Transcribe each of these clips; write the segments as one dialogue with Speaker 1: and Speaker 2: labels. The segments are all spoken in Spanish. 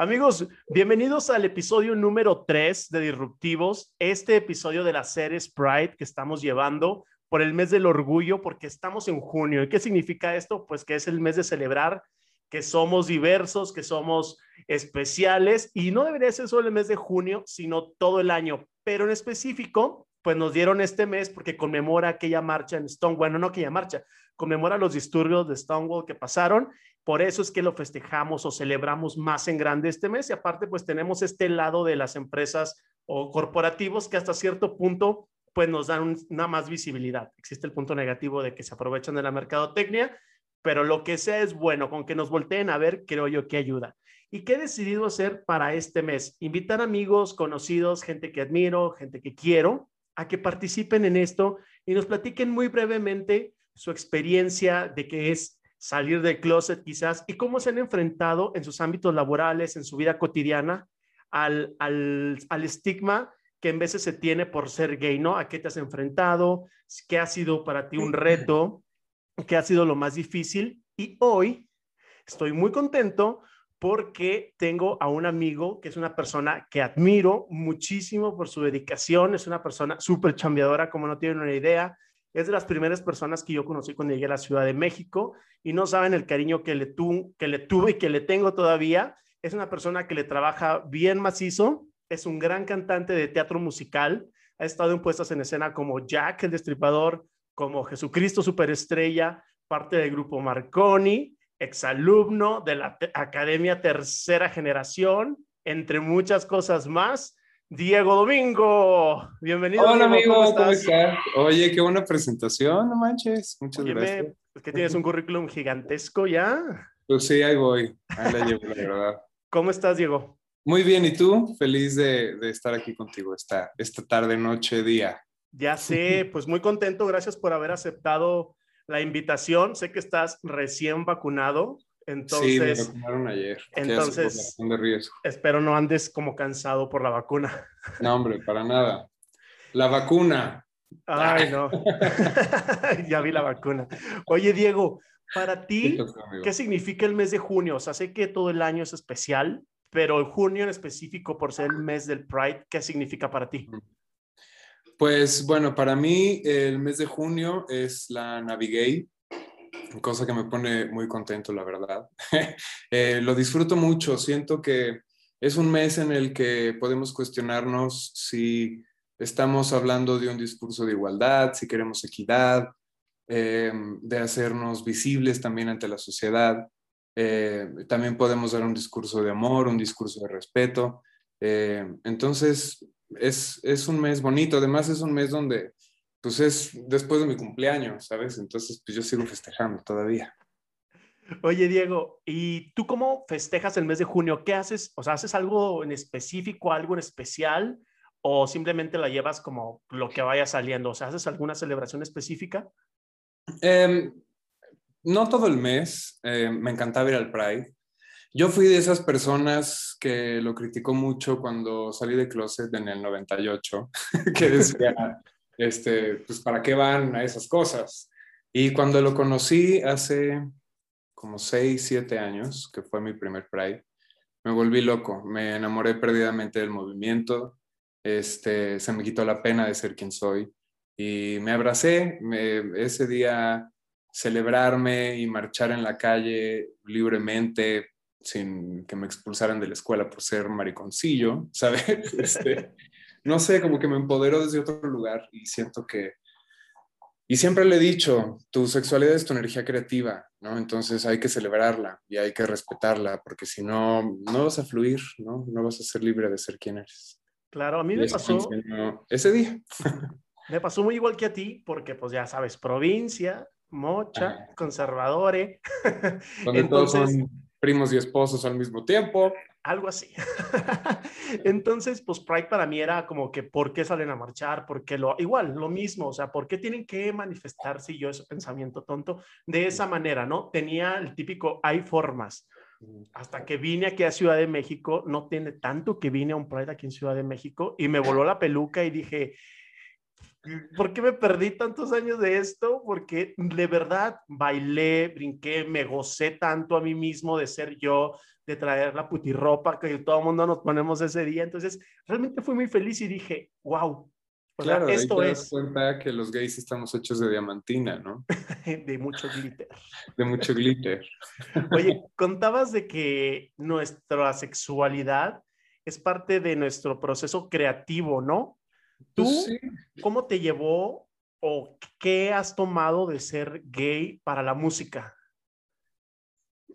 Speaker 1: Amigos, bienvenidos al episodio número 3 de Disruptivos, este episodio de la serie Sprite que estamos llevando por el mes del orgullo, porque estamos en junio. ¿Y qué significa esto? Pues que es el mes de celebrar que somos diversos, que somos especiales y no debería ser solo el mes de junio, sino todo el año. Pero en específico, pues nos dieron este mes porque conmemora aquella marcha en Stonewall, bueno, no aquella marcha, conmemora los disturbios de Stonewall que pasaron por eso es que lo festejamos o celebramos más en grande este mes y aparte pues tenemos este lado de las empresas o corporativos que hasta cierto punto pues nos dan una más visibilidad. Existe el punto negativo de que se aprovechan de la mercadotecnia, pero lo que sea es bueno, con que nos volteen a ver, creo yo que ayuda. ¿Y qué he decidido hacer para este mes? Invitar amigos, conocidos, gente que admiro, gente que quiero, a que participen en esto y nos platiquen muy brevemente su experiencia de qué es salir del closet quizás, y cómo se han enfrentado en sus ámbitos laborales, en su vida cotidiana, al, al, al estigma que en veces se tiene por ser gay, ¿no? ¿A qué te has enfrentado? ¿Qué ha sido para ti un reto? ¿Qué ha sido lo más difícil? Y hoy estoy muy contento porque tengo a un amigo que es una persona que admiro muchísimo por su dedicación, es una persona súper chambeadora, como no tienen una idea, es de las primeras personas que yo conocí cuando llegué a la Ciudad de México y no saben el cariño que le, tu, que le tuve y que le tengo todavía. Es una persona que le trabaja bien macizo, es un gran cantante de teatro musical, ha estado en puestas en escena como Jack el Destripador, como Jesucristo Superestrella, parte del grupo Marconi, exalumno de la Academia Tercera Generación, entre muchas cosas más. Diego Domingo, bienvenido.
Speaker 2: Hola amigo, ¿cómo estás? Oye, qué buena presentación, no manches, muchas gracias.
Speaker 1: Es que tienes un currículum gigantesco ya.
Speaker 2: Pues sí, ahí voy, ahí la llevo, la verdad.
Speaker 1: ¿Cómo estás, Diego?
Speaker 2: Muy bien, ¿y tú? Feliz de, de estar aquí contigo esta, esta tarde, noche, día.
Speaker 1: Ya sé, pues muy contento, gracias por haber aceptado la invitación. Sé que estás recién vacunado, entonces,
Speaker 2: sí, me vacunaron ayer.
Speaker 1: Entonces,
Speaker 2: de riesgo.
Speaker 1: espero no andes como cansado por la vacuna.
Speaker 2: No, hombre, para nada. La vacuna.
Speaker 1: Ay, no. ya vi la vacuna. Oye, Diego, para ti, ¿qué significa el mes de junio? O sea, sé que todo el año es especial, pero el junio en específico, por ser el mes del Pride, ¿qué significa para ti?
Speaker 2: Pues bueno, para mí el mes de junio es la Navigate, cosa que me pone muy contento, la verdad. Eh, lo disfruto mucho, siento que es un mes en el que podemos cuestionarnos si estamos hablando de un discurso de igualdad, si queremos equidad, eh, de hacernos visibles también ante la sociedad. Eh, también podemos dar un discurso de amor, un discurso de respeto. entonces, es, es un mes bonito, además es un mes donde pues es después de mi cumpleaños, ¿sabes? Entonces, pues yo sigo festejando todavía.
Speaker 1: Oye, Diego, ¿y tú cómo festejas el mes de junio? ¿Qué haces? O sea, ¿haces algo en específico, algo en especial? ¿O simplemente la llevas como lo que vaya saliendo? O sea, ¿haces alguna celebración específica?
Speaker 2: Em, no todo el mes. Em, me encantaba ir al Pride. Yo fui de esas personas que lo criticó mucho cuando salí de closet en el 98, que decía, este, pues, ¿para qué van a esas cosas? Y cuando lo conocí hace como 6, 7 años, que fue mi primer Pride, me volví loco, me enamoré perdidamente del movimiento, este, se me quitó la pena de ser quien soy y me abracé, ese día celebrarme y marchar en la calle libremente sin que me expulsaran de la escuela por ser mariconcillo, ¿sabes? Este, no sé, como que me empoderó desde otro lugar y siento que, y siempre le he dicho, tu sexualidad es tu energía creativa, ¿no? Entonces hay que celebrarla y hay que respetarla, porque si no, no vas a fluir, ¿no? No vas a ser libre de ser quien eres.
Speaker 1: Claro, a mí me pasó...
Speaker 2: Ese día.
Speaker 1: me pasó muy igual que a ti, porque pues ya sabes, provincia, mocha, conservadores.
Speaker 2: Todos son primos y esposos al mismo tiempo
Speaker 1: algo así. Entonces, pues Pride para mí era como que, ¿por qué salen a marchar? ¿Por qué lo, igual, lo mismo, o sea, ¿por qué tienen que manifestarse? yo ese pensamiento tonto de esa manera, ¿no? Tenía el típico, hay formas. Hasta que vine aquí a Ciudad de México, no tiene tanto que vine a un Pride aquí en Ciudad de México y me voló la peluca y dije, ¿por qué me perdí tantos años de esto? Porque de verdad bailé, brinqué, me gocé tanto a mí mismo de ser yo, de traer la putirropa que todo el mundo nos ponemos ese día. Entonces, realmente fui muy feliz y dije, wow.
Speaker 2: claro, esto es. cuenta que los gays estamos hechos de diamantina, ¿no?
Speaker 1: de mucho glitter.
Speaker 2: De mucho glitter.
Speaker 1: Oye, contabas de que nuestra sexualidad es parte de nuestro proceso creativo, ¿no? ¿Tú pues cómo te llevó o qué has tomado de ser gay para la música?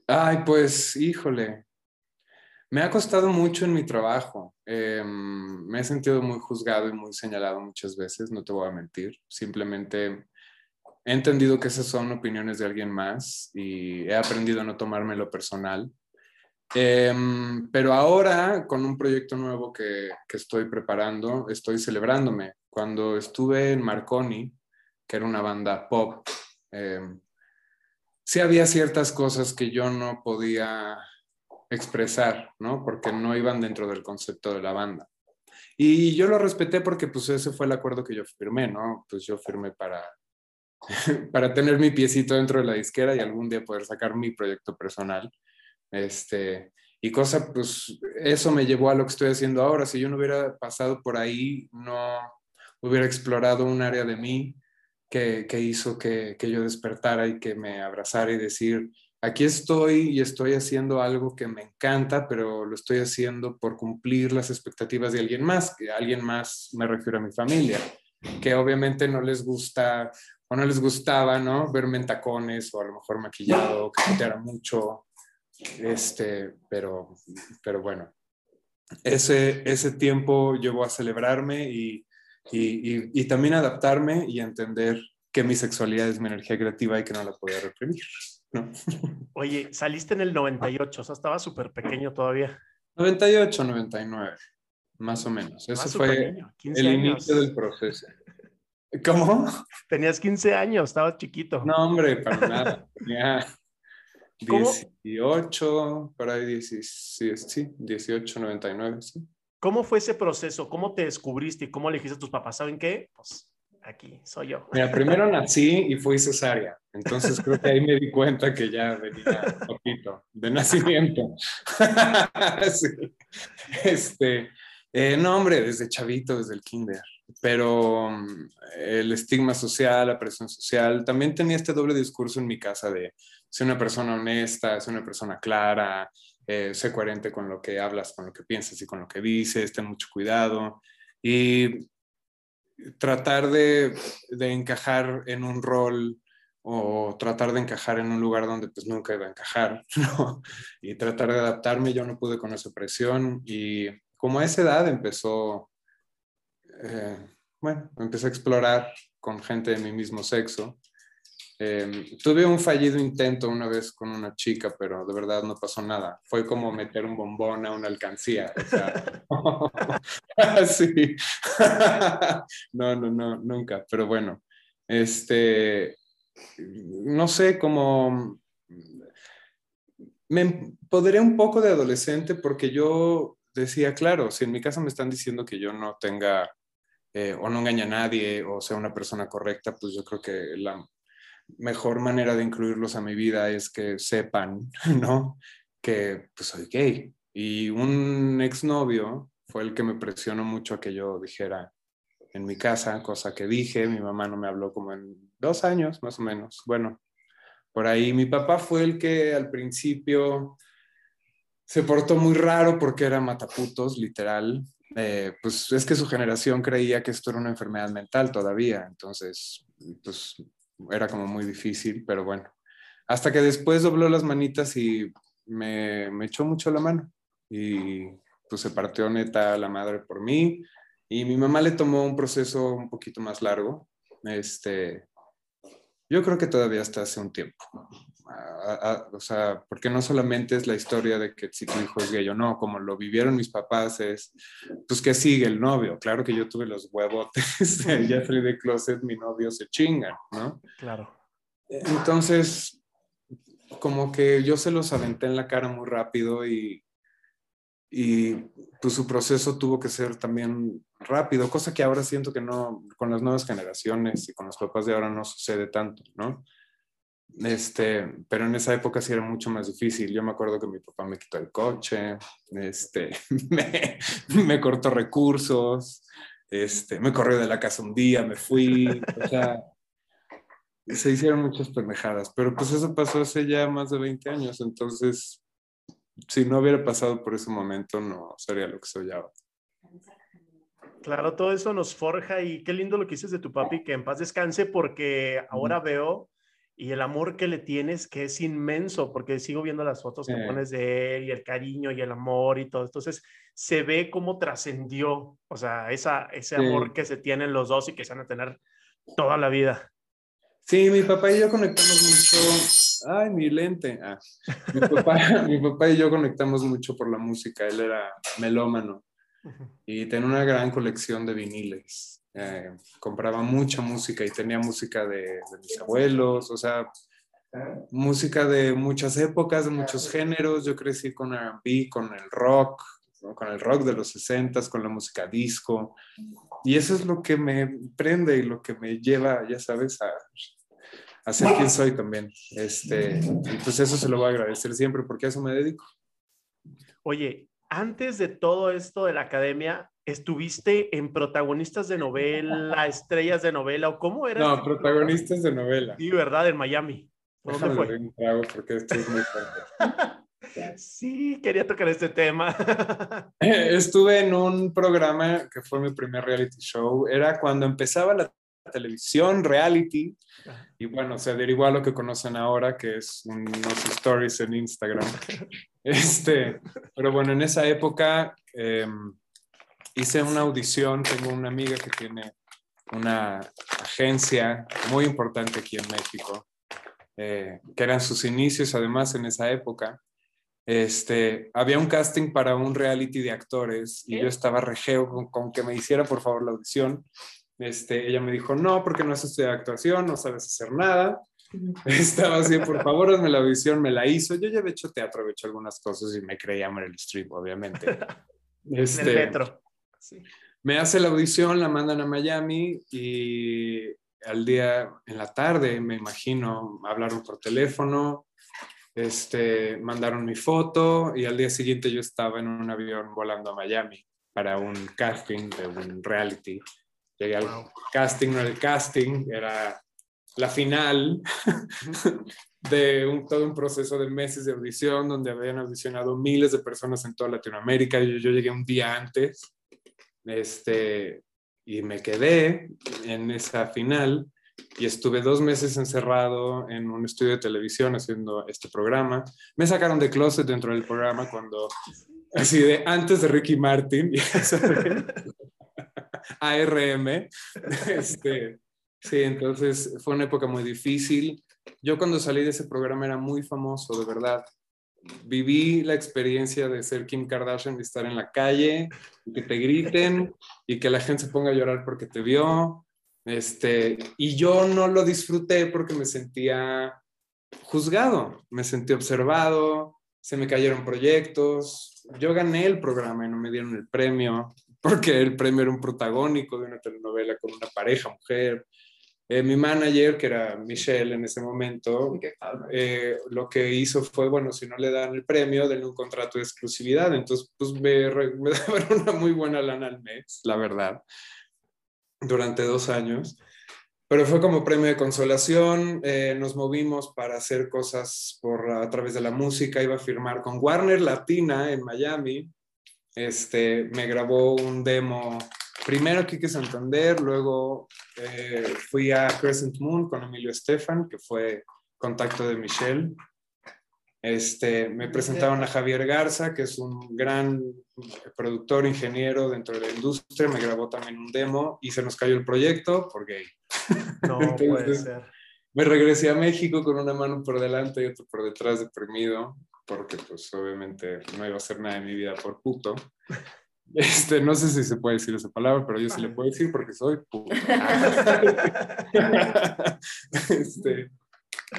Speaker 2: Ay, pues, híjole, me ha costado mucho en mi trabajo. Em, me he sentido muy juzgado y muy señalado muchas veces, no te voy a mentir. Simplemente he entendido que esas son opiniones de alguien más y he aprendido a no tomármelo personal. Em, pero ahora, con un proyecto nuevo que, que, estoy preparando, estoy celebrándome. Cuando estuve en Marconi, que era una banda pop, eh, sí había ciertas cosas que yo no podía expresar, ¿no? Porque no iban dentro del concepto de la banda. Y yo lo respeté porque pues ese fue el acuerdo que yo firmé, ¿no? Pues yo firmé para, para tener mi piecito dentro de la disquera y algún día poder sacar mi proyecto personal. Este, y cosa, pues eso me llevó a lo que estoy haciendo ahora. Si yo no hubiera pasado por ahí, no hubiera explorado un área de mí que, hizo que, que, yo despertara y que me abrazara y decir, aquí estoy y estoy haciendo algo que me encanta, pero lo estoy haciendo por cumplir las expectativas de alguien más, que alguien más me refiero a mi familia, que obviamente no les gusta o no les gustaba, ¿no? Verme en tacones o a lo mejor maquillado, que era mucho, este, pero, pero bueno, ese, ese tiempo llevó a celebrarme y, y, y, también adaptarme y entender que mi sexualidad es mi energía creativa y que no la podía reprimir. ¿no?
Speaker 1: Oye, saliste en el 98, o sea, estaba súper pequeño todavía.
Speaker 2: 98, 99, más o menos. Eso fue el inicio del proceso. ¿Cómo?
Speaker 1: Tenías 15 años, estabas chiquito.
Speaker 2: No, hombre, para nada. Ya. 18, por ahí 16, sí, 18, 99, sí.
Speaker 1: ¿Cómo fue ese proceso? ¿Cómo te descubriste y cómo le dijiste a tus papás? ¿Saben qué? Pues aquí soy yo.
Speaker 2: Mira, primero nací y fui cesárea. Entonces creo que ahí me di cuenta que ya venía poquito de nacimiento. sí. Este, eh, no, hombre, desde chavito, desde el kinder. Pero mm, el estigma social, la presión social, también tenía este doble discurso en mi casa de ser una persona honesta, ser una persona clara, eh, sé coherente con lo que hablas, con lo que piensas y con lo que dices, ten mucho cuidado. Y tratar de, de, encajar en un rol o tratar de encajar en un lugar donde pues nunca iba a encajar. Y tratar de adaptarme, yo no pude con esa presión y como a esa edad empezó, eh, bueno, empecé a explorar con gente de mi mismo sexo Em, tuve un fallido intento una vez con una chica, pero de verdad no pasó nada. Fue como meter un bombón a una alcancía. sí. no, no, no, nunca. Pero bueno, este, no sé cómo... Me empoderé un poco de adolescente porque yo decía, claro, si en mi casa me están diciendo que yo no tenga eh, o no engañe a nadie o sea una persona correcta, pues yo creo que la, mejor manera de incluirlos a mi vida es que sepan, ¿no? Que pues soy gay. Y un exnovio fue el que me presionó mucho a que yo dijera en mi casa, cosa que dije, mi mamá no me habló como en dos años más o menos. Bueno, por ahí mi papá fue el que al principio se portó muy raro porque era mataputos, literal. Eh, pues es que su generación creía que esto era una enfermedad mental todavía, entonces, pues era como muy difícil, pero bueno. Hasta que después dobló las manitas y me, me echó mucho la mano. Y pues se partió neta la madre por mí. Y mi mamá le tomó un proceso un poquito más largo. Este, yo creo que todavía hasta hace un tiempo. O sea, porque no solamente es la historia de que si tu hijo es gay o no, como lo vivieron mis papás, es pues que sigue el novio. Claro que yo tuve los huevotes de Jeffrey de Closet, mi novio se chinga, ¿no?
Speaker 1: Claro.
Speaker 2: Entonces, como que yo se los aventé en la cara muy rápido y, y pues su proceso tuvo que ser también rápido, cosa que ahora siento que no, con las nuevas generaciones y con los papás de ahora no sucede tanto, ¿no? Este, pero en esa época sí era mucho más difícil. Yo me acuerdo que mi papá me quitó el coche, este, me, me cortó recursos, este, me corrió de la casa un día, me fui, o sea, se hicieron muchas pendejadas, pero pues eso pasó hace ya más de 20 años, entonces si no hubiera pasado por ese momento no sería lo que soy ahora.
Speaker 1: Claro, todo eso nos forja y qué lindo lo que dices de tu papi, que en paz descanse porque ahora veo y el amor que le tienes que es inmenso, porque sigo viendo las fotos que pones de él y el cariño y el amor y todo. Entonces se ve cómo trascendió, o sea, esa, ese amor que se tienen los dos y que se van a tener toda la vida.
Speaker 2: Sí, mi papá y yo conectamos mucho. Ay, mi lente. Ah, mi, papá, mi papá y yo conectamos mucho por la música. Él era melómano y tenía una gran colección de viniles. Eh, compraba mucha música y tenía música de, mis abuelos, o sea, música de muchas épocas, de muchos géneros. Yo crecí con RB, con el rock, con el rock de los 60, con la música disco. Y eso es lo que me prende y lo que me lleva, ya sabes, a, a ser quien soy también. Este, y pues eso se lo voy a agradecer siempre porque a eso me dedico.
Speaker 1: Oye, antes de todo esto de la academia, ¿estuviste en protagonistas de novela, estrellas de novela o cómo era?
Speaker 2: No, protagonistas de novela.
Speaker 1: Sí, ¿verdad? En Miami.
Speaker 2: ¿Dónde fue? Un trago porque esto es muy fuerte.
Speaker 1: Sí, quería tocar este tema.
Speaker 2: Estuve en un programa que fue mi primer reality show. Era cuando empezaba la televisión, reality, y bueno, se derivó a lo que conocen ahora, que es unos stories en Instagram. Este, pero bueno, en esa época em, hice una audición, tengo una amiga que tiene una agencia muy importante aquí en México, eh, que eran sus inicios además en esa época. Este, había un casting para un reality de actores y yo estaba regeo con, con, que me hiciera por favor la audición este, ella me dijo, no, porque no haces de actuación, no sabes hacer nada. Estaba así, por favor, hazme la audición, me la hizo. Yo ya he hecho teatro, he hecho algunas cosas y me creía Meryl Streep, obviamente.
Speaker 1: Este, en el este, metro.
Speaker 2: Me hace la audición, la mandan a Miami y al día, en la tarde, me imagino, hablaron por teléfono, este, mandaron mi foto y al día siguiente yo estaba en un avión volando a Miami para un casting de un reality Llegué al casting, no era el casting, era la final de un, todo un proceso de meses de audición donde habían audicionado miles de personas en toda Latinoamérica. Yo, yo llegué un día antes este, y me quedé en esa final y estuve dos meses encerrado en un estudio de televisión haciendo este programa. Me sacaron de closet dentro del programa cuando, así de antes de Ricky Martin, ARM. Este, sí, entonces fue una época muy difícil. Yo cuando salí de ese programa era muy famoso, de verdad. Viví la experiencia de ser Kim Kardashian, de estar en la calle, que te griten y que la gente se ponga a llorar porque te vio. Este, y yo no lo disfruté porque me sentía juzgado, me sentí observado, se me cayeron proyectos. Yo gané el programa y no me dieron el premio porque el premio era un protagónico de una telenovela con una pareja mujer. Eh, mi manager, que era Michelle en ese momento, eh, lo que hizo fue, bueno, si no le dan el premio, denle un contrato de exclusividad. Entonces, pues me, me daban una muy buena lana al mes, la verdad, durante dos años. Pero fue como premio de consolación, eh, nos movimos para hacer cosas por, a través de la música, iba a firmar con Warner Latina en Miami, este, me grabó un demo, primero que Santander, luego eh, fui a Crescent Moon con Emilio Estefan, que fue contacto de Michelle. Este, me presentaron a Javier Garza, que es un gran productor, ingeniero dentro de la industria, me grabó también un demo y se nos cayó el proyecto por gay.
Speaker 1: No puede ser.
Speaker 2: Me regresé a México con una mano por delante y otra por detrás deprimido porque pues obviamente no iba a hacer nada en mi vida por puto. Este, no sé si se puede decir esa palabra, pero yo sí le puedo decir porque soy puto. este,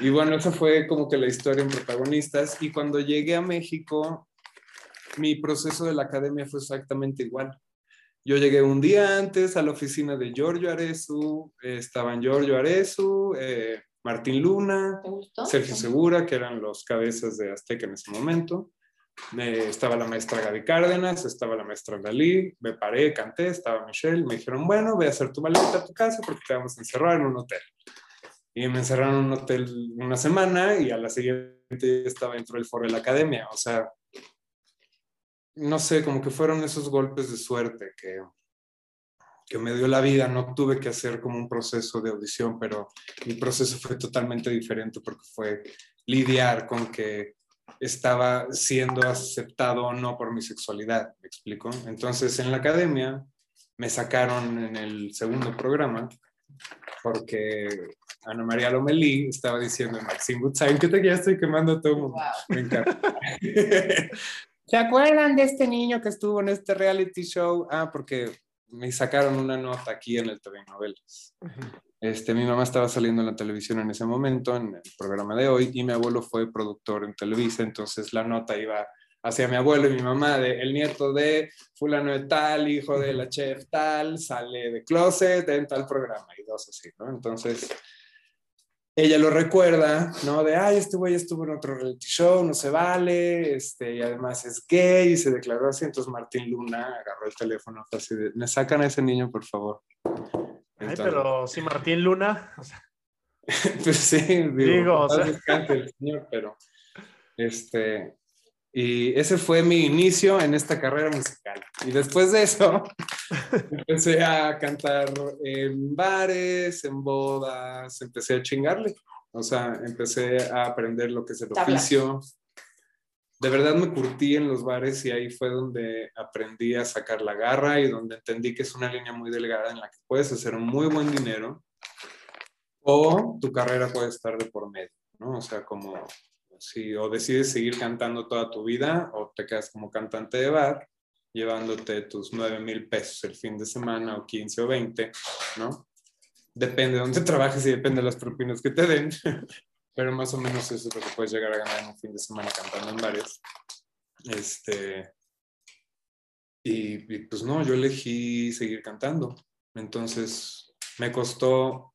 Speaker 2: y bueno, esa fue como que la historia en protagonistas. Y cuando llegué a México, mi proceso de la academia fue exactamente igual. Yo llegué un día antes a la oficina de Giorgio Arezu, estaban Giorgio Arezu, eh, Martín Luna, Sergio Segura, que eran los cabezas de Azteca en ese momento. estaba la maestra Gaby Cárdenas, estaba la maestra Dalí, me paré, canté, estaba Michelle, me dijeron, bueno, voy a hacer tu maleta a tu casa porque te vamos a encerrar en un hotel. Y me encerraron en un hotel una semana y a la siguiente estaba dentro del foro de la academia. O sea, no sé, como que fueron esos golpes de suerte que, que me dio la vida. No tuve que hacer como un proceso de audición, pero mi proceso fue totalmente diferente porque fue lidiar con que estaba siendo aceptado o no por mi sexualidad, ¿me explico? Entonces en la academia me sacaron en el segundo programa porque Ana María Lomelí estaba diciendo Maxine Goodside que te ya estoy quemando todo Me encanta. ¿Se acuerdan de este niño que estuvo en este reality show? Ah, porque me sacaron una nota aquí en el TV Novelas. Este, mi mamá estaba saliendo en la televisión en ese momento, en el programa de hoy, y mi abuelo fue productor en Televisa, entonces la nota iba hacia mi abuelo y mi mamá, de el nieto de fulano de tal, hijo de la chef tal, sale de closet en tal programa, y dos así, ¿no? Entonces, ella lo recuerda, ¿no? De, ay, este güey estuvo en otro reality show, no se vale, este, y además es gay, y se declaró así. Entonces Martín Luna agarró el teléfono, así de, me sacan a ese niño, por favor.
Speaker 1: ay, pero sí, Martín Luna.
Speaker 2: pues sí, digo, digo o sea... el señor, pero este, y ese fue mi inicio en esta carrera musical. Y después de eso, empecé a cantar en bares, en bodas, empecé a chingarle. O sea, empecé a aprender lo que es el oficio. De verdad me curtí en los bares y ahí fue donde aprendí a sacar la garra y donde entendí que es una línea muy delgada en la que puedes hacer un muy buen dinero o tu carrera puede estar de por medio, ¿no? O sea, como si o decides seguir cantando toda tu vida o te quedas como cantante de bar, llevándote tus 9 mil pesos el fin de semana o 15 o 20, ¿no? Depende de dónde trabajes y depende de las propinas que te den, pero más o menos eso es lo que puedes llegar a ganar en un fin de semana cantando en bares. Este, y, y pues no, yo elegí seguir cantando. Entonces me costó,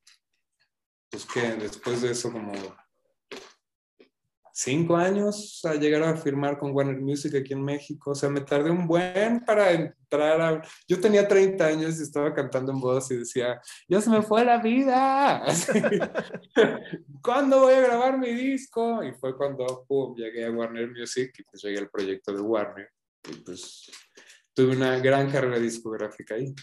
Speaker 2: pues que después de eso como cinco años a llegar a firmar con Warner Music aquí en México. O sea, me tardé un buen para entrar a... Yo tenía 30 años y estaba cantando en bodas y decía, ya se me fue la vida. ¿Cuándo voy a grabar mi disco? Y fue cuando pum, llegué a Warner Music y pues llegué al proyecto de Warner. Y pues tuve una gran carrera discográfica ahí.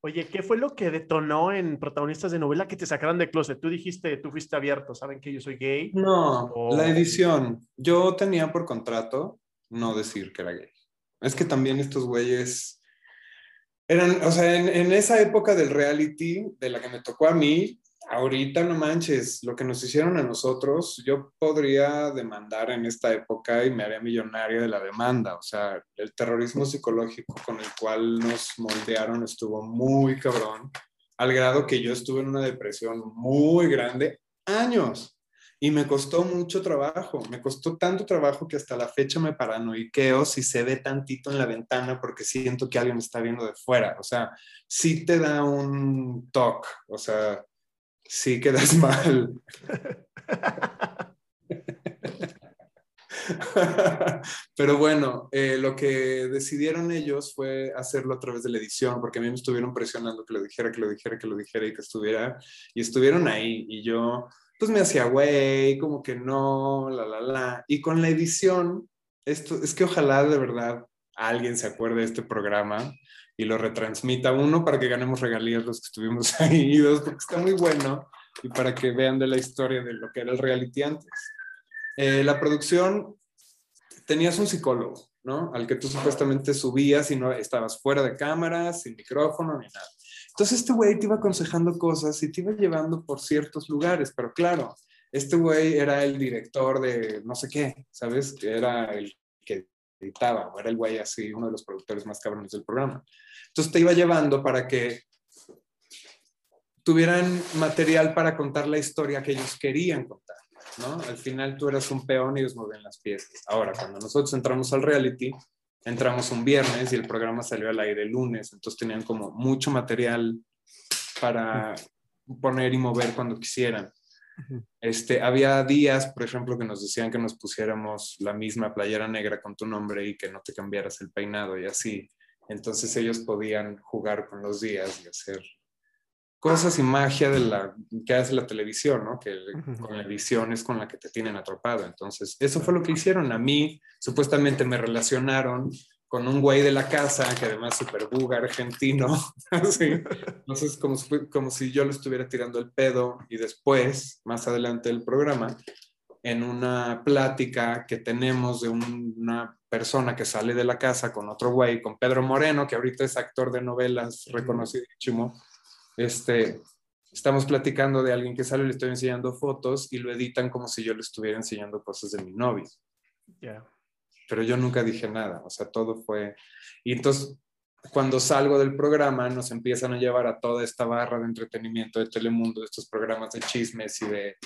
Speaker 1: Oye, ¿qué fue lo que detonó en protagonistas de novela que te sacaran de closet? Tú dijiste, tú fuiste abierto, ¿saben que yo soy gay?
Speaker 2: No, la edición. Yo tenía por contrato no decir que era gay. Es que también estos güeyes eran, o sea, en, en esa época del reality, de la que me tocó a mí, ahorita no manches, lo que nos hicieron a nosotros, yo podría demandar en esta época y me haría millonario de la demanda. O sea, el terrorismo psicológico con el cual nos moldearon estuvo muy cabrón, al grado que yo estuve en una depresión muy grande, años. Y me costó mucho trabajo, me costó tanto trabajo que hasta la fecha me paranoiqueo si se ve tantito en la ventana porque siento que alguien me está viendo de fuera. O sea, sí te da un toque, o sea, sí quedas mal. Pero bueno, eh, lo que decidieron ellos fue hacerlo a través de la edición, porque a mí me estuvieron presionando que lo dijera, que lo dijera, que lo dijera y que estuviera, y estuvieron ahí, y yo pues me hacía güey, como que no, la, la, la. Y con la edición, esto es que ojalá de verdad alguien se acuerde de este programa y lo retransmita, uno, para que ganemos regalías los que estuvimos ahí, y dos, porque está muy bueno, y para que vean de la historia de lo que era el reality antes. Eh, la producción, tenías un psicólogo, ¿no? Al que tú supuestamente subías y no estabas fuera de cámara, sin micrófono ni nada. Entonces este güey te iba aconsejando cosas y te iba llevando por ciertos lugares, pero claro, este güey era el director de no sé qué, ¿sabes? Que era el que editaba, o era el güey así, uno de los productores más cabrones del programa. Entonces te iba llevando para que tuvieran material para contar la historia que ellos querían contar. ¿no? Al final tú eras un peón y ellos movían las piezas. Ahora, cuando nosotros entramos al reality, entramos un viernes y el programa salió al aire el lunes, entonces tenían como mucho material para poner y mover cuando quisieran. Este, había días, por ejemplo, que nos decían que nos pusiéramos la misma playera negra con tu nombre y que no te cambiaras el peinado y así. Entonces ellos podían jugar con los días y hacer cosas y magia de la que hace la televisión, ¿no? Que con la edición es con la que te tienen atrapado. Entonces, eso fue lo que hicieron. A mí, supuestamente me relacionaron con un güey de la casa, que además es super buga argentino, Entonces, como, como si yo le estuviera tirando el pedo y después, más adelante del programa, en una plática que tenemos de una persona que sale de la casa con otro güey, con Pedro Moreno, que ahorita es actor de novelas reconocido, este, estamos platicando de alguien que sale, le estoy enseñando fotos y lo editan como si yo le estuviera enseñando cosas de mi novio. Pero yo nunca dije nada, o sea, todo fue... Y entonces, cuando salgo del programa, nos empiezan a llevar a toda esta barra de entretenimiento de Telemundo, de estos programas de chismes y de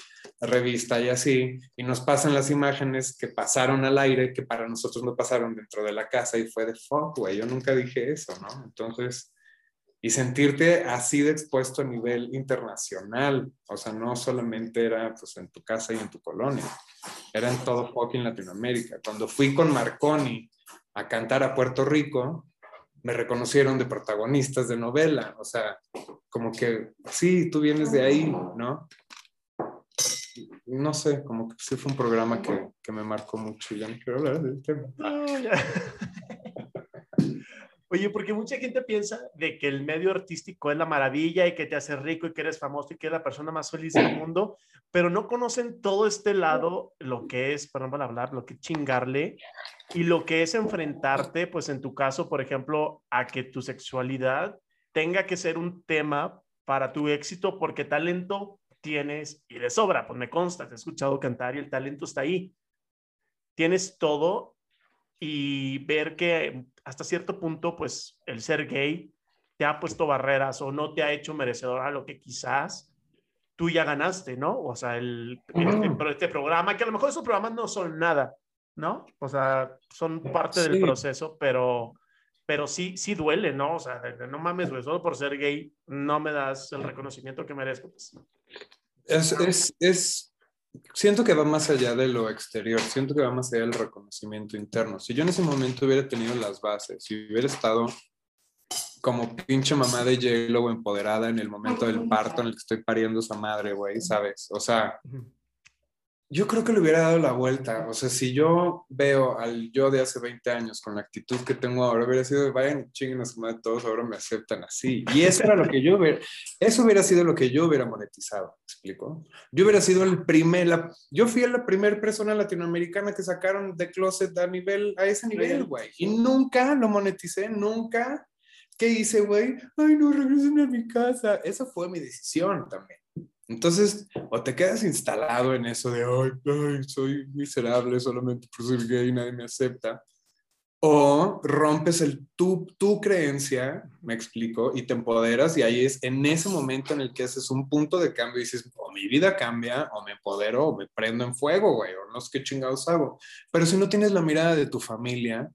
Speaker 2: revista y así, y nos pasan las imágenes que pasaron al aire, que para nosotros no pasaron dentro de la casa, y fue de fuck, güey, yo nunca dije eso, ¿no? Entonces y sentirte así de expuesto a nivel internacional. O sea, no solamente era pues, en tu casa y en tu colonia, era en todo fucking Latinoamérica. Cuando fui con Marconi a cantar a Puerto Rico, me reconocieron de protagonistas de novela. O sea, como que, sí, tú vienes de ahí, ¿no? No sé, como que sí fue un programa que, que me marcó mucho. Ya no quiero hablar del tema.
Speaker 1: Oye, porque mucha gente piensa de que el medio artístico es la maravilla y que te hace rico y que eres famoso y que eres la persona más feliz del mundo, pero no conocen todo este lado, lo que es, perdón para hablar, lo que es chingarle y lo que es enfrentarte, pues en tu caso, por ejemplo, a que tu sexualidad tenga que ser un tema para tu éxito porque talento tienes y de sobra, pues me consta, te he escuchado cantar y el talento está ahí. Tienes todo y ver que hasta cierto punto, pues el ser gay te ha puesto barreras o no te ha hecho merecedor a lo que quizás tú ya ganaste, ¿no? O sea, el, este, este, programa, que a lo mejor esos programas no son nada, ¿no? O sea, son parte del proceso, pero, pero sí, sí duele, ¿no? O sea, no mames, güey, solo por ser gay no me das el reconocimiento que merezco. Pues.
Speaker 2: Es, es, es siento que va más allá de lo exterior, siento que va más allá del reconocimiento interno. Si yo en ese momento hubiera tenido las bases, si hubiera estado como pinche mamá de hielo empoderada en el momento del parto en el que estoy pariendo a esa madre, güey, ¿sabes? O sea, yo creo que le hubiera dado la vuelta. O sea, si yo veo al yo de hace 20 años con la actitud que tengo ahora, hubiera sido, vayan, chinguen a su madre todos, ahora me aceptan así. Y eso era lo que yo hubiera, eso hubiera sido lo que yo hubiera monetizado, ¿me explico? Yo hubiera sido el primer, la, yo fui la primera persona latinoamericana que sacaron de closet a nivel, a ese nivel, güey. Y nunca lo moneticé, nunca. ¿Qué hice, güey? Ay, no, regresen a mi casa. Esa fue mi decisión también. Entonces, o te quedas instalado en eso de, ay, soy miserable solamente por ser gay y nadie me acepta, o rompes el, tu, tu creencia, me explico, y te empoderas y ahí es en ese momento en el que haces un punto de cambio y dices, o mi vida cambia, o me empodero, o me prendo en fuego, güey, o no sé qué chingados hago. Pero si no tienes la mirada de tu familia,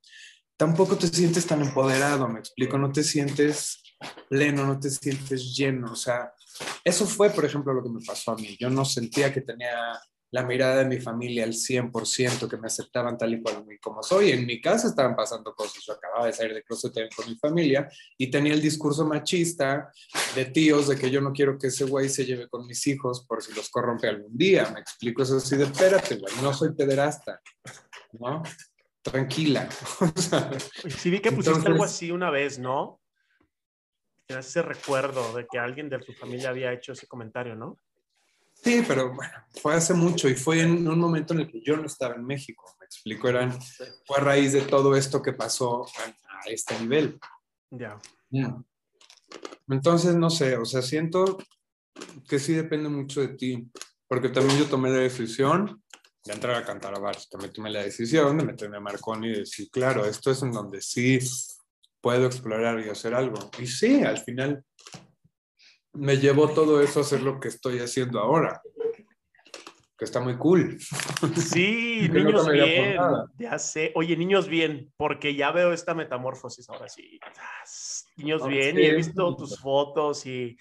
Speaker 2: tampoco te sientes tan empoderado, me explico, no te sientes pleno, no te sientes lleno, o sea, eso fue, por ejemplo, lo que me pasó a mí. Yo no sentía que tenía la mirada de mi familia al 100%, que me aceptaban tal y cual como soy. En mi casa estaban pasando cosas. Yo acababa de salir de closet con mi familia y tenía el discurso machista de tíos de que yo no quiero que ese güey se lleve con mis hijos por si los corrompe algún día. Me explico eso así de, espérate, güey, no soy pederasta, ¿no? Tranquila.
Speaker 1: sí vi que pusiste algo así una vez, ¿no? Ese recuerdo de que alguien de tu familia había hecho ese comentario, ¿no?
Speaker 2: Sí, pero bueno, fue hace mucho y fue en un momento en el que yo no estaba en México, me explico, eran, fue a raíz de todo esto que pasó a, este nivel.
Speaker 1: Ya.
Speaker 2: Entonces, no sé, o sea, siento que sí depende mucho de ti, porque también yo tomé la decisión de entrar a cantar a bares, también tomé la decisión de meterme a Marconi y decir, claro, esto es en donde sí puedo explorar y hacer algo. Y sí, al final me llevó todo eso a hacer lo que estoy haciendo ahora. que está muy cool.
Speaker 1: Sí, niños bien, ya sé. Oye, niños bien, porque ya veo esta metamorfosis ahora sí. Niños bien, y he visto tus fotos y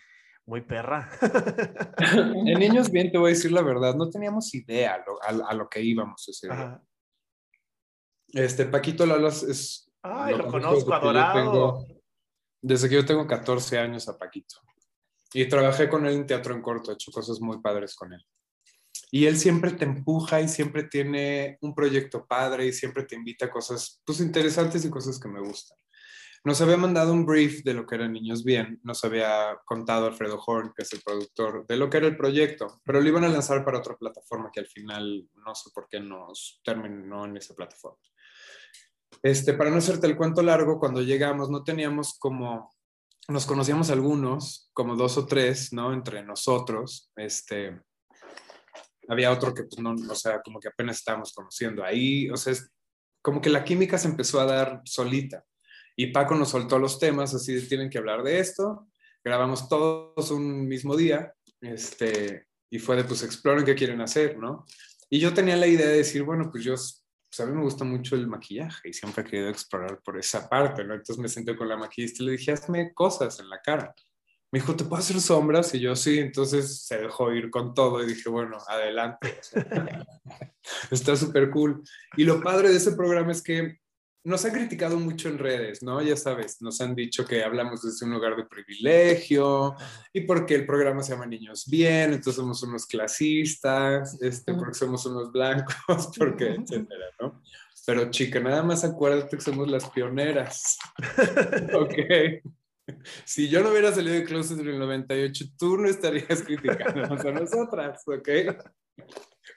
Speaker 1: muy perra.
Speaker 2: En Niños Bien, te voy a decir la verdad, no teníamos idea a, lo que íbamos ese día. Este, Paquito Lalas es...
Speaker 1: Ay, lo, conozco, adorado.
Speaker 2: desde que yo tengo 14 años a Paquito. Y trabajé con él en teatro en corto, he hecho cosas muy padres con él. Y él siempre te empuja y siempre tiene un proyecto padre y siempre te invita a cosas pues interesantes y cosas que me gustan. Nos había mandado un brief de lo que era Niños Bien, nos había contado Alfredo Horn, que es el productor, de lo que era el proyecto, pero lo iban a lanzar para otra plataforma que al final no sé por qué nos terminó en esa plataforma. Este, para no hacerte el cuento largo, cuando llegamos no teníamos como, nos conocíamos algunos, como dos o tres, ¿no? Entre nosotros, este, había otro que pues no, o sea, como que apenas estábamos conociendo ahí, o sea, es como que la química se empezó a dar solita. Y Paco nos soltó los temas, así tienen que hablar de esto. Grabamos todos un mismo día, este, y fue de, pues, exploren qué quieren hacer, ¿no? Y yo tenía la idea de decir, bueno, pues yo, pues a mí me gusta mucho el maquillaje y siempre he querido explorar por esa parte, ¿no? Entonces me senté con la maquillista y le dije, hazme cosas en la cara. Me dijo, ¿te puedo hacer sombras? Y yo sí, entonces se dejó ir con todo y dije, bueno, adelante. Está súper cool. Y lo padre de ese programa es que nos han criticado mucho en redes, ¿no? Ya sabes, nos han dicho que hablamos desde un lugar de privilegio y porque el programa se llama Niños Bien, entonces somos unos clasistas, este, porque somos unos blancos, porque, etcétera, ¿no? Pero chica, nada más acuérdate que somos las pioneras. ok. Si yo no hubiera salido de closet en el 98, tú no estarías criticándonos a nosotras, ¿ok?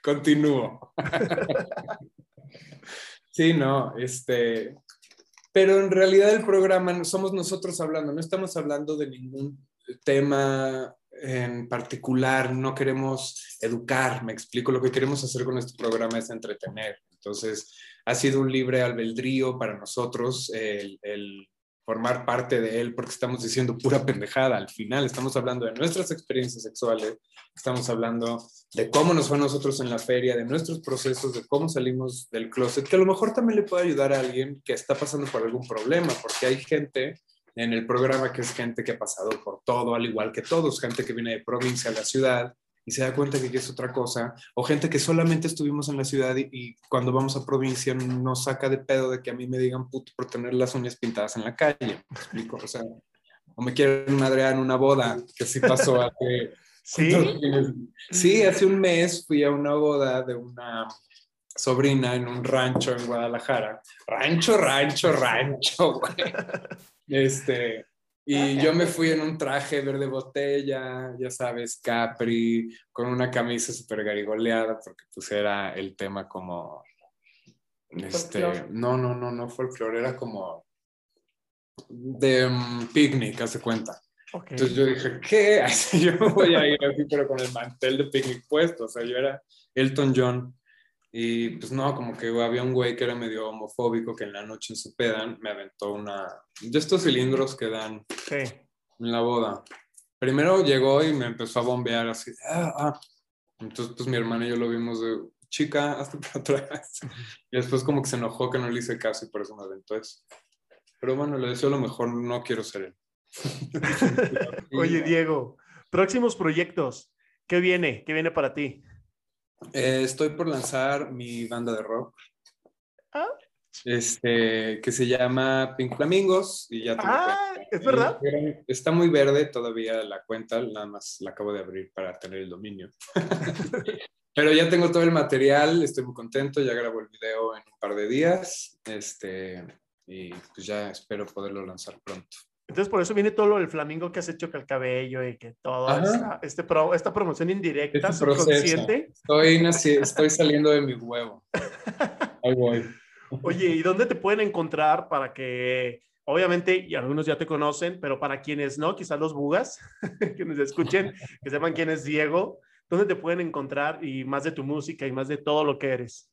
Speaker 2: Continúo. Sí, no, este, pero en realidad el programa somos nosotros hablando, no estamos hablando de ningún tema en particular, no queremos educar, me explico, lo que queremos hacer con este programa es entretener. Entonces, ha sido un libre albedrío para nosotros el, el formar parte de él porque estamos diciendo pura pendejada al final, estamos hablando de nuestras experiencias sexuales, estamos hablando de cómo nos fue a nosotros en la feria, de nuestros procesos, de cómo salimos del closet, que a lo mejor también le puede ayudar a alguien que está pasando por algún problema, porque hay gente en el programa que es gente que ha pasado por todo, al igual que todos, gente que viene de provincia a la ciudad, y se da cuenta que es otra cosa, o gente que solamente estuvimos en la ciudad y, cuando vamos a provincia nos saca de pedo de que a mí me digan puto por tener las uñas pintadas en la calle, ¿me explico? O sea, o me quieren madrear en una boda, que sí pasó hace...
Speaker 1: ¿Sí?
Speaker 2: Sí, hace un mes fui a una boda de una sobrina en un rancho en Guadalajara. Rancho, rancho, rancho, güey. Este, y yo me fui en un traje verde botella, ya sabes, Capri, con una camisa súper garigoleada, porque pues era el tema como... Este, no, no, no, no folclore, era como de um, picnic, hace cuenta. Entonces yo dije, ¿qué? yo me voy a ir así, pero con el mantel de picnic puesto. O sea, yo era Elton John. Y pues no, como que había un güey que era medio homofóbico que en la noche en su pedan me aventó una de estos cilindros que dan en la boda. Primero llegó y me empezó a bombear así, ah, ah. Entonces pues mi hermana y yo lo vimos de, chica, hasta para atrás. Y después como que se enojó que no le hice caso y por eso me aventó eso. Pero bueno, le deseo lo mejor, no quiero ser él.
Speaker 1: Oye, Diego, próximos proyectos, ¿qué viene? ¿Qué viene para ti?
Speaker 2: Eh, estoy por lanzar mi banda de rock.
Speaker 1: Ah.
Speaker 2: Este, que se llama Pink Flamingos. Y ya
Speaker 1: ah, ¿es verdad?
Speaker 2: Está muy verde todavía la cuenta, nada más la acabo de abrir para tener el dominio. Pero ya tengo todo el material, estoy muy contento, ya grabo el video en un par de días. Este, y pues ya espero poderlo lanzar pronto.
Speaker 1: Entonces, por eso viene todo lo del flamingo que has hecho que el cabello y que todo esta, este pro, esta promoción indirecta, este subconsciente.
Speaker 2: Estoy, estoy saliendo de mi huevo. Ahí voy.
Speaker 1: Oye, ¿y dónde te pueden encontrar para que, obviamente, y algunos ya te conocen, pero para quienes no, quizás los bugas, quienes escuchen, que sepan quién es Diego, ¿dónde te pueden encontrar y más de tu música y más de todo lo que eres?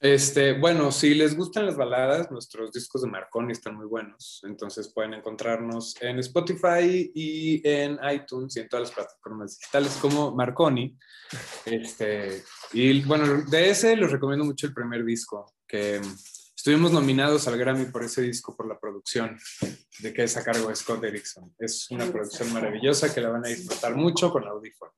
Speaker 2: Este, bueno, si les gustan las baladas, nuestros discos de Marconi están muy buenos. Entonces pueden encontrarnos en Spotify y en iTunes y en todas las plataformas digitales como Marconi. Este, y bueno, de ese les recomiendo mucho el primer disco, que estuvimos nominados al Grammy por ese disco, por la producción, de que es a cargo de Scott Erickson. Es una producción maravillosa que la van a disfrutar mucho con audífonos.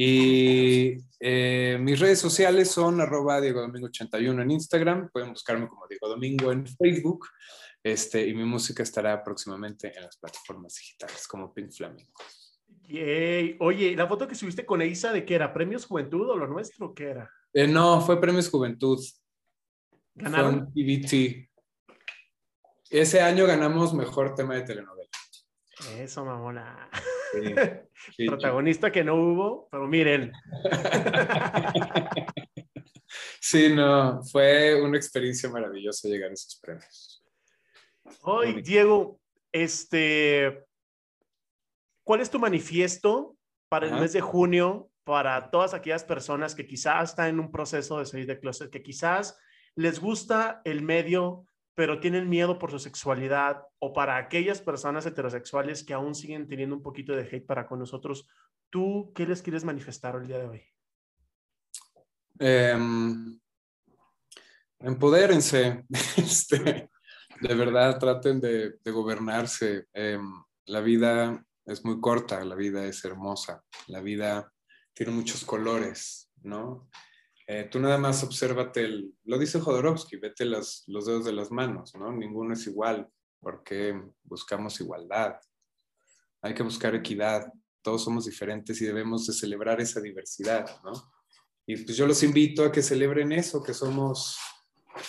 Speaker 2: Y eh, mis redes sociales son arroba Diego Domingo 81 en Instagram, pueden buscarme como Diego Domingo en Facebook, este, y mi música estará próximamente en las plataformas digitales como Pink Flamingo.
Speaker 1: Yay. Oye, ¿la foto que subiste con Eisa de qué era? ¿Premios Juventud o lo nuestro? ¿Qué era?
Speaker 2: Eh, no, fue Premios Juventud.
Speaker 1: ¿Ganaron?
Speaker 2: Ese año ganamos mejor tema de telenovela.
Speaker 1: Eso, mamona. Protagonista que no hubo, pero miren.
Speaker 2: sí, no, fue una experiencia maravillosa llegar a esos premios.
Speaker 1: Hoy, Diego, este, ¿cuál es tu manifiesto para el mes de junio para todas aquellas personas que quizás están en un proceso de salir de closet, que quizás les gusta el medio, pero tienen miedo por su sexualidad, o para aquellas personas heterosexuales que aún siguen teniendo un poquito de hate para con nosotros, ¿tú qué les quieres manifestar el día de hoy?
Speaker 2: Em, empodérense, este, de verdad traten de, gobernarse. Em, la vida es muy corta, la vida es hermosa, la vida tiene muchos colores, ¿no? Eh, tú nada más obsérvate, el, lo dice Jodorowsky, vete los dedos de las manos, ¿no? Ninguno es igual, porque buscamos igualdad. Hay que buscar equidad, todos somos diferentes y debemos de celebrar esa diversidad, ¿no? Y pues yo los invito a que celebren eso, que somos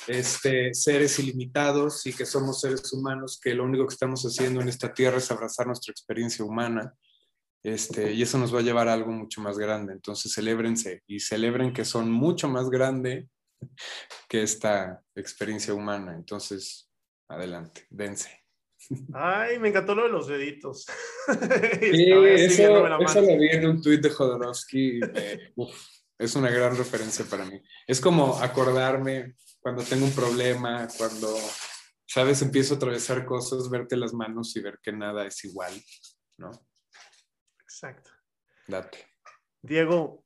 Speaker 2: este, seres ilimitados y que somos seres humanos, que lo único que estamos haciendo en esta tierra es abrazar nuestra experiencia humana este, y eso nos va a llevar a algo mucho más grande. Entonces, celébrense y celebren que son mucho más grande que esta experiencia humana. Entonces, adelante, dense.
Speaker 1: Ay, me encantó lo de los deditos.
Speaker 2: Sí, eso, lo vi en un tuit de Jodorowsky. es una gran referencia para mí. Es como acordarme cuando tengo un problema, cuando, sabes, empiezo a atravesar cosas, verte las manos y ver que nada es igual, ¿no?
Speaker 1: Exacto.
Speaker 2: Date.
Speaker 1: Diego,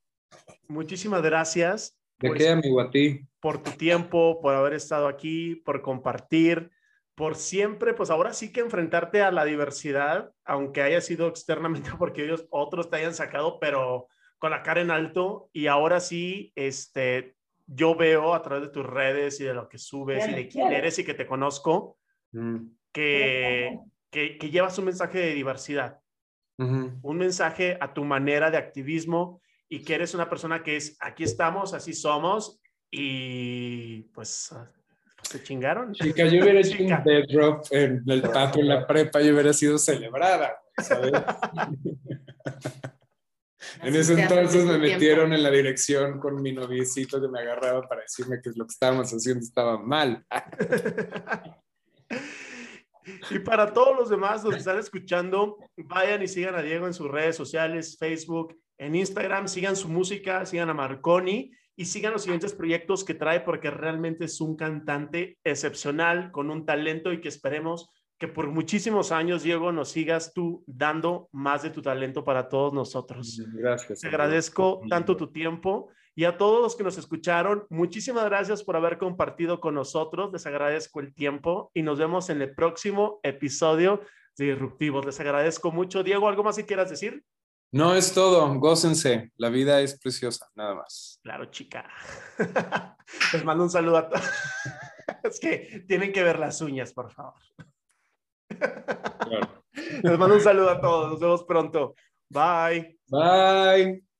Speaker 1: muchísimas gracias.
Speaker 2: ¿De pues, qué, amigo, a ti?
Speaker 1: Por tu tiempo, por haber estado aquí, por compartir, por siempre, pues ahora sí que enfrentarte a la diversidad, aunque haya sido externamente porque ellos otros te hayan sacado, pero con la cara en alto y ahora sí, este, yo veo a través de tus redes y de lo que subes y de quién eres y que te conozco, mm. que, que, que llevas un mensaje de diversidad un mensaje a tu manera de activismo y que eres una persona que es, aquí estamos, así somos y pues, ah, se chingaron.
Speaker 2: Chica, yo hubiera hecho un dead drop en el patio en la prepa y hubiera sido celebrada, en ese entonces me metieron en la dirección con mi noviecito que me agarraba para decirme que lo que estábamos haciendo estaba mal.
Speaker 1: Y para todos los demás los que están escuchando, vayan y sigan a Diego en sus redes sociales, Facebook, en Instagram, sigan su música, sigan a Marconi y sigan los siguientes proyectos que trae porque realmente es un cantante excepcional, con un talento y que esperemos que por muchísimos años, Diego, nos sigas tú dando más de tu talento para todos nosotros.
Speaker 2: Gracias.
Speaker 1: Te agradezco tanto tu tiempo y a todos los que nos escucharon, muchísimas gracias por haber compartido con nosotros. Les agradezco el tiempo y nos vemos en el próximo episodio de Disruptivos. Les agradezco mucho. Diego, ¿algo más que quieras decir?
Speaker 2: No es todo, gócense, la vida es preciosa, nada más.
Speaker 1: Claro, chica. Les mando un saludo a todos. Es que tienen que ver las uñas, por favor. Les mando un saludo a todos, nos vemos pronto. Bye.
Speaker 2: Bye.